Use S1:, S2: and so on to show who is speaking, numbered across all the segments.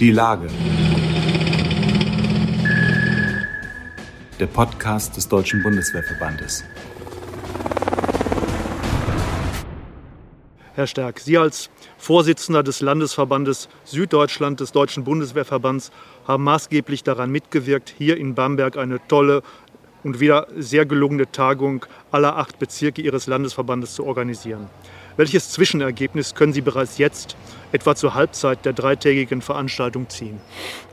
S1: Die Lage. Der Podcast des Deutschen Bundeswehrverbandes.
S2: Herr Stärk, Sie als Vorsitzender des Landesverbandes Süddeutschland des Deutschen Bundeswehrverbands haben maßgeblich daran mitgewirkt, hier in Bamberg eine tolle und wieder sehr gelungene Tagung aller acht Bezirke Ihres Landesverbandes zu organisieren. Welches Zwischenergebnis können Sie bereits jetzt etwa zur Halbzeit der dreitägigen Veranstaltung ziehen?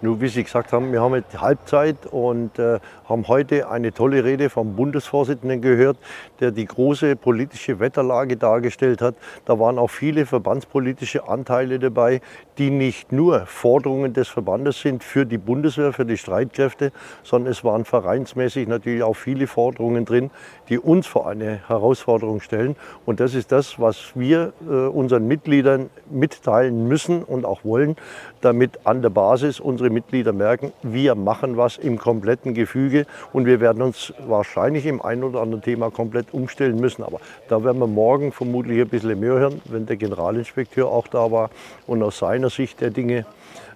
S3: Nun, wie Sie gesagt haben, wir haben jetzt Halbzeit und äh, haben heute eine tolle Rede vom Bundesvorsitzenden gehört, der die große politische Wetterlage dargestellt hat. Da waren auch viele verbandspolitische Anteile dabei, die nicht nur Forderungen des Verbandes sind für die Bundeswehr, für die Streitkräfte, sondern es waren vereinsmäßig natürlich auch viele Forderungen drin, die uns vor eine Herausforderung stellen. Und das ist das, was wir äh, unseren Mitgliedern mitteilen müssen und auch wollen, damit an der Basis unsere Mitglieder merken, wir machen was im kompletten Gefüge und wir werden uns wahrscheinlich im einen oder anderen Thema komplett umstellen müssen. Aber da werden wir morgen vermutlich ein bisschen mehr hören, wenn der Generalinspekteur auch da war und aus seiner Sicht der Dinge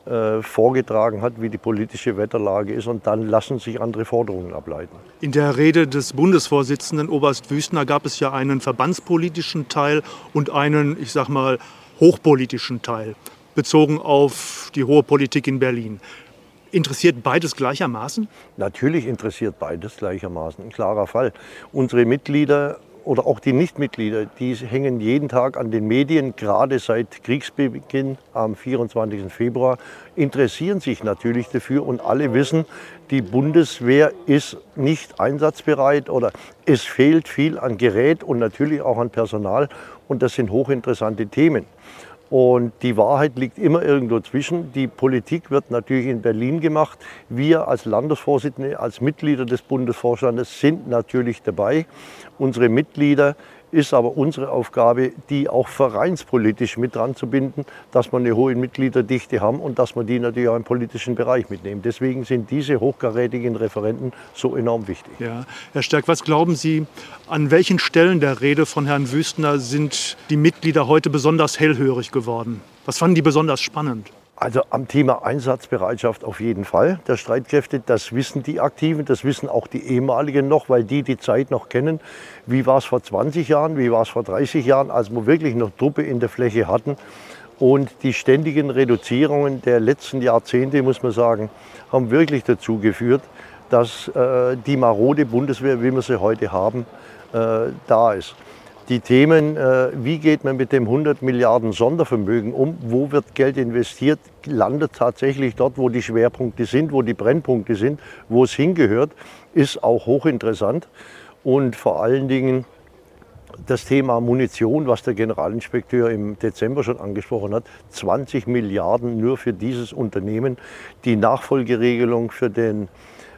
S3: äh, vorgetragen hat, wie die politische Wetterlage ist. Und dann lassen sich andere Forderungen ableiten.
S2: In der Rede des Bundesvorsitzenden Oberst Wüstner gab es ja einen verbandspolitischen Teil und einen, ich sag mal, hochpolitischen Teil, bezogen auf die hohe Politik in Berlin. Interessiert beides gleichermaßen?
S3: Natürlich interessiert beides gleichermaßen, ein klarer Fall. Unsere Mitglieder oder auch die Nichtmitglieder, die hängen jeden Tag an den Medien, gerade seit Kriegsbeginn am 24. Februar, interessieren sich natürlich dafür und alle wissen, die Bundeswehr ist nicht einsatzbereit oder es fehlt viel an Gerät und natürlich auch an Personal und das sind hochinteressante Themen. Und die Wahrheit liegt immer irgendwo zwischen. Die Politik wird natürlich in Berlin gemacht. Wir als Landesvorsitzende, als Mitglieder des Bundesvorstandes sind natürlich dabei. Unsere Mitglieder ist aber unsere Aufgabe, die auch vereinspolitisch mit dran zu binden, dass wir eine hohe Mitgliederdichte haben und dass wir die natürlich auch im politischen Bereich mitnehmen. Deswegen sind diese hochkarätigen Referenten so enorm wichtig.
S2: Ja. Herr Stärk, was glauben Sie, an welchen Stellen der Rede von Herrn Wüstner sind die Mitglieder heute besonders hellhörig geworden? Was fanden die besonders spannend?
S3: Also am Thema Einsatzbereitschaft auf jeden Fall der Streitkräfte, das wissen die Aktiven, das wissen auch die ehemaligen noch, weil die die Zeit noch kennen. Wie war es vor 20 Jahren, wie war es vor 30 Jahren, als wir wirklich noch Truppe in der Fläche hatten. Und die ständigen Reduzierungen der letzten Jahrzehnte, muss man sagen, haben wirklich dazu geführt, dass äh, die marode Bundeswehr, wie wir sie heute haben, äh, da ist die Themen, äh, wie geht man mit dem 100 Milliarden Sondervermögen um, wo wird Geld investiert, landet tatsächlich dort, wo die Schwerpunkte sind, wo die Brennpunkte sind, wo es hingehört, ist auch hochinteressant. Und vor allen Dingen das Thema Munition, was der Generalinspekteur im Dezember schon angesprochen hat, 20 Milliarden nur für dieses Unternehmen, die Nachfolgeregelung für den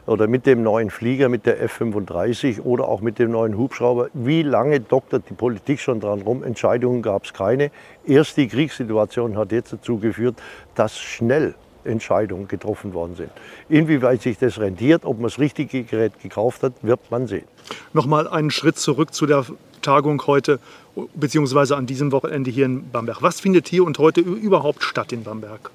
S3: oder mit dem neuen Flieger, mit der F-35 oder auch mit dem neuen Hubschrauber. Wie lange doktert die Politik schon dran rum? Entscheidungen gab es keine. Erst die Kriegssituation hat jetzt dazu geführt, dass schnell Entscheidungen getroffen worden sind. Inwieweit sich das rentiert, ob man das richtige Gerät gekauft hat, wird man sehen.
S2: Nochmal einen Schritt zurück zu der Tagung heute, beziehungsweise an diesem Wochenende hier in Bamberg. Was findet hier und heute überhaupt statt in Bamberg?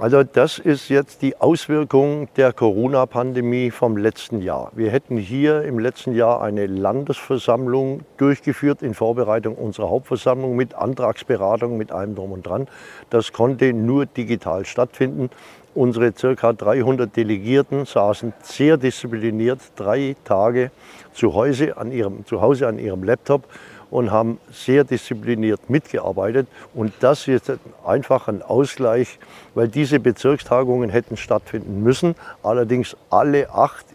S3: Also das ist jetzt die Auswirkung der Corona-Pandemie vom letzten Jahr. Wir hätten hier im letzten Jahr eine Landesversammlung durchgeführt in Vorbereitung unserer Hauptversammlung mit Antragsberatung, mit allem drum und dran. Das konnte nur digital stattfinden. Unsere ca. 300 Delegierten saßen sehr diszipliniert drei Tage zu Hause an ihrem, zu Hause an ihrem Laptop und haben sehr diszipliniert mitgearbeitet. Und das ist einfach ein Ausgleich, weil diese Bezirkstagungen hätten stattfinden müssen. Allerdings alle acht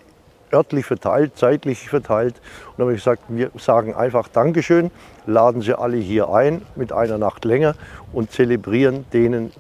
S3: örtlich verteilt, zeitlich verteilt. Und dann habe ich gesagt, wir sagen einfach Dankeschön, laden Sie alle hier ein mit einer Nacht länger und zelebrieren denen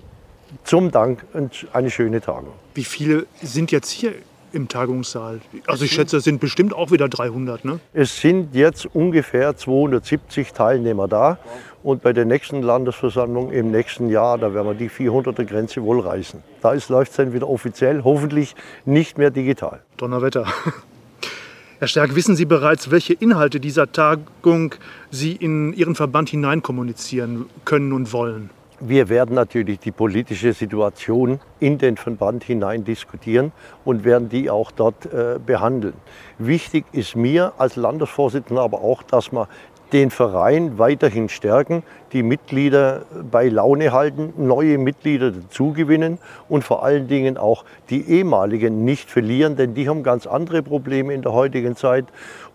S3: zum Dank eine schöne Tagung.
S2: Wie viele sind jetzt hier im Tagungssaal? Also ich schätze, es sind bestimmt auch wieder 300, ne?
S3: Es sind jetzt ungefähr 270 Teilnehmer da. Und bei der nächsten Landesversammlung im nächsten Jahr, da werden wir die 400er Grenze wohl reißen. Da läuft es dann wieder offiziell, hoffentlich nicht mehr digital.
S2: Donnerwetter. Herr Stärk, wissen Sie bereits, welche Inhalte dieser Tagung Sie in Ihren Verband hineinkommunizieren können und wollen?
S3: Wir werden natürlich die politische Situation in den Verband hinein diskutieren und werden die auch dort äh, behandeln. Wichtig ist mir als Landesvorsitzender aber auch, dass man den Verein weiterhin stärken, die Mitglieder bei Laune halten, neue Mitglieder dazugewinnen und vor allen Dingen auch die ehemaligen nicht verlieren, denn die haben ganz andere Probleme in der heutigen Zeit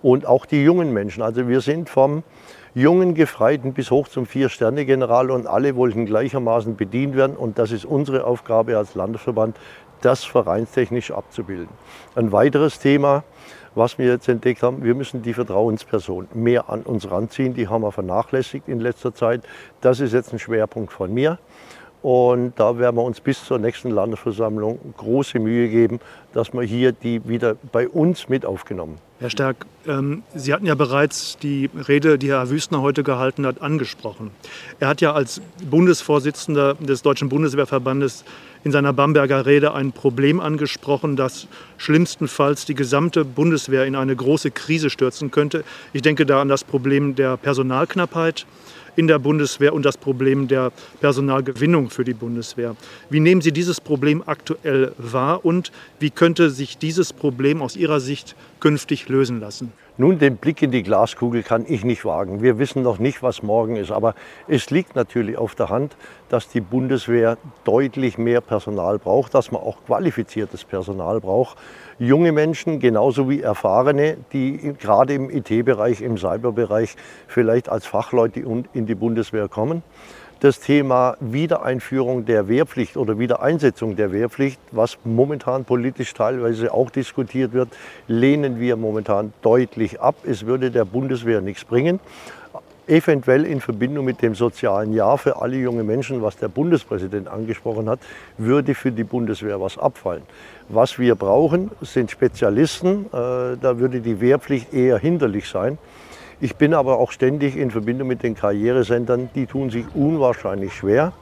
S3: und auch die jungen Menschen. Also wir sind vom jungen Gefreiten bis hoch zum Vier-Sterne-General und alle wollten gleichermaßen bedient werden. Und das ist unsere Aufgabe als Landesverband, das vereinstechnisch abzubilden. Ein weiteres Thema, was wir jetzt entdeckt haben, wir müssen die Vertrauensperson mehr an uns ranziehen. Die haben wir vernachlässigt in letzter Zeit. Das ist jetzt ein Schwerpunkt von mir. Und da werden wir uns bis zur nächsten Landesversammlung große Mühe geben, dass wir hier die wieder bei uns mit aufgenommen.
S2: Herr Stärk, ähm, Sie hatten ja bereits die Rede, die Herr Wüstner heute gehalten hat, angesprochen. Er hat ja als Bundesvorsitzender des Deutschen Bundeswehrverbandes in seiner Bamberger Rede ein Problem angesprochen, das schlimmstenfalls die gesamte Bundeswehr in eine große Krise stürzen könnte. Ich denke da an das Problem der Personalknappheit in der Bundeswehr und das Problem der Personalgewinnung für die Bundeswehr. Wie nehmen Sie dieses Problem aktuell wahr und wie könnte sich dieses Problem aus Ihrer Sicht künftig lösen lassen?
S3: Nun, den Blick in die Glaskugel kann ich nicht wagen. Wir wissen noch nicht, was morgen ist. Aber es liegt natürlich auf der Hand, dass die Bundeswehr deutlich mehr Personal braucht, dass man auch qualifiziertes Personal braucht. Junge Menschen, genauso wie Erfahrene, die gerade im IT-Bereich, im Cyberbereich vielleicht als Fachleute in die Bundeswehr kommen das Thema Wiedereinführung der Wehrpflicht oder Wiedereinsetzung der Wehrpflicht, was momentan politisch teilweise auch diskutiert wird, lehnen wir momentan deutlich ab. Es würde der Bundeswehr nichts bringen. Eventuell in Verbindung mit dem sozialen Jahr für alle junge Menschen, was der Bundespräsident angesprochen hat, würde für die Bundeswehr was abfallen. Was wir brauchen, sind Spezialisten. Äh, da würde die Wehrpflicht eher hinderlich sein. Ich bin aber auch ständig in Verbindung mit den Karrieresendern. Die tun sich unwahrscheinlich schwer,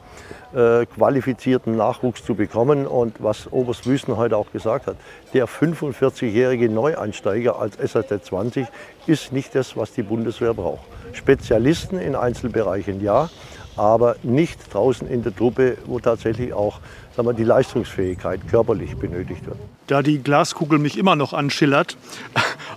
S3: äh, qualifizierten Nachwuchs zu bekommen. Und was Oberst Wüsten heute auch gesagt hat, der 45-jährige Neueinsteiger als SAZ 20 ist nicht das, was die Bundeswehr braucht. Spezialisten in Einzelbereichen ja, aber nicht draußen in der Truppe, wo tatsächlich auch sagen wir, die Leistungsfähigkeit körperlich benötigt wird.
S2: Da die Glaskugel mich immer noch anschillert,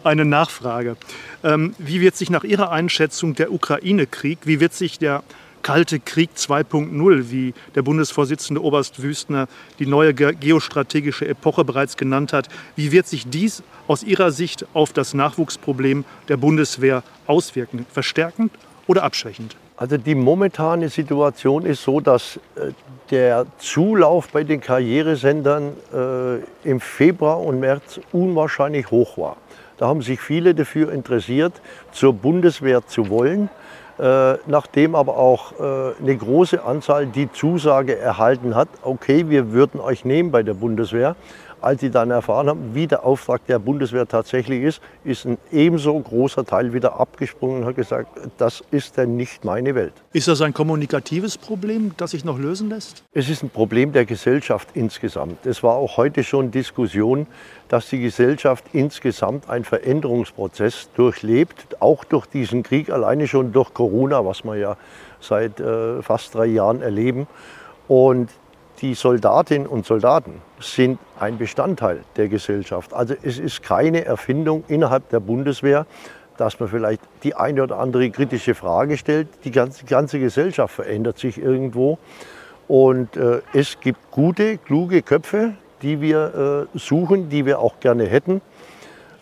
S2: eine Nachfrage. Ähm, wie wird sich nach Ihrer Einschätzung der Ukraine-Krieg, wie wird sich der Kalte Krieg 2.0, wie der Bundesvorsitzende Oberst Wüstner die neue geostrategische Epoche bereits genannt hat, wie wird sich dies aus Ihrer Sicht auf das Nachwuchsproblem der Bundeswehr auswirken? Verstärkend oder abschwächend?
S3: Also die momentane Situation ist so, dass äh, der Zulauf bei den Karrieresendern äh, im Februar und März unwahrscheinlich hoch war. Da haben sich viele dafür interessiert, zur Bundeswehr zu wollen. Äh, nachdem aber auch äh, eine große Anzahl die Zusage erhalten hat, okay, wir würden euch nehmen bei der Bundeswehr, als sie dann erfahren haben, wie der Auftrag der Bundeswehr tatsächlich ist, ist ein ebenso großer Teil wieder abgesprungen und hat gesagt, das ist denn nicht meine Welt.
S2: Ist das ein kommunikatives Problem, das sich noch lösen lässt?
S3: Es ist ein Problem der Gesellschaft insgesamt. Es war auch heute schon Diskussion, dass die Gesellschaft insgesamt einen Veränderungsprozess durchlebt, auch durch diesen Krieg, alleine schon durch Corona, was wir ja seit äh, fast drei Jahren erleben. Und die Soldatinnen und Soldaten sind ein Bestandteil der Gesellschaft. Also es ist keine Erfindung innerhalb der Bundeswehr, dass man vielleicht die eine oder andere kritische Frage stellt. Die ganze, ganze Gesellschaft verändert sich irgendwo. Und äh, es gibt gute, kluge Köpfe, die wir äh, suchen, die wir auch gerne hätten.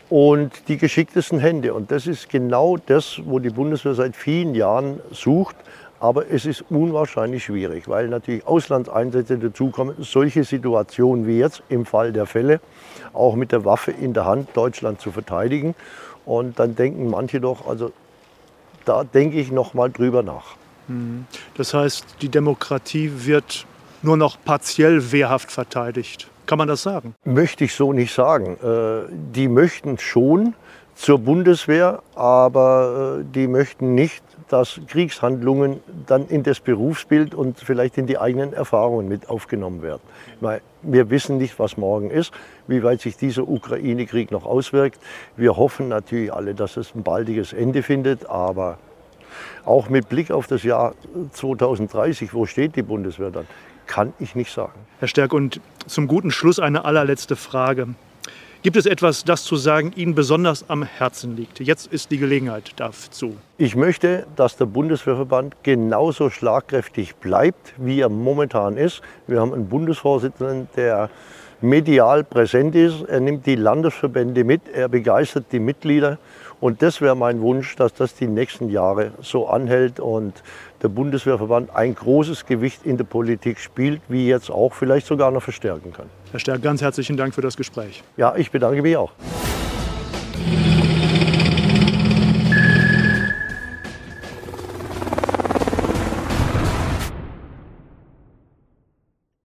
S3: Und die geschicktesten Hände. Und das ist genau das, wo die Bundeswehr seit vielen Jahren sucht. Aber es ist unwahrscheinlich schwierig, weil natürlich Auslandseinsätze dazukommen. Solche Situationen wie jetzt im Fall der Fälle, auch mit der Waffe in der Hand Deutschland zu verteidigen. Und dann denken manche doch, also da denke ich noch mal drüber nach.
S2: Mhm. Das heißt, die Demokratie wird nur noch partiell wehrhaft verteidigt. Kann man das sagen?
S3: Möchte ich so nicht sagen. Äh, die möchten schon zur Bundeswehr, aber äh, die möchten nicht dass Kriegshandlungen dann in das Berufsbild und vielleicht in die eigenen Erfahrungen mit aufgenommen werden. Weil wir wissen nicht, was morgen ist, wie weit sich dieser Ukraine-Krieg noch auswirkt. Wir hoffen natürlich alle, dass es ein baldiges Ende findet, aber Auch mit Blick auf das Jahr 2030, wo steht die Bundeswehr dann, kann ich nicht sagen.
S2: Herr Stärk, und zum guten Schluss eine allerletzte Frage. Gibt es etwas, das zu sagen Ihnen besonders am Herzen liegt? Jetzt ist die Gelegenheit dazu.
S3: Ich möchte, dass der Bundeswehrverband genauso schlagkräftig bleibt, wie er momentan ist. Wir haben einen Bundesvorsitzenden, der medial präsent ist. Er nimmt die Landesverbände mit, er begeistert die Mitglieder. Und das wäre mein Wunsch, dass das die nächsten Jahre so anhält und der Bundeswehrverband ein großes Gewicht in der Politik spielt, wie jetzt auch vielleicht sogar noch verstärken kann.
S2: Herr Stärk, ganz herzlichen Dank für das Gespräch.
S3: Ja, ich bedanke mich auch.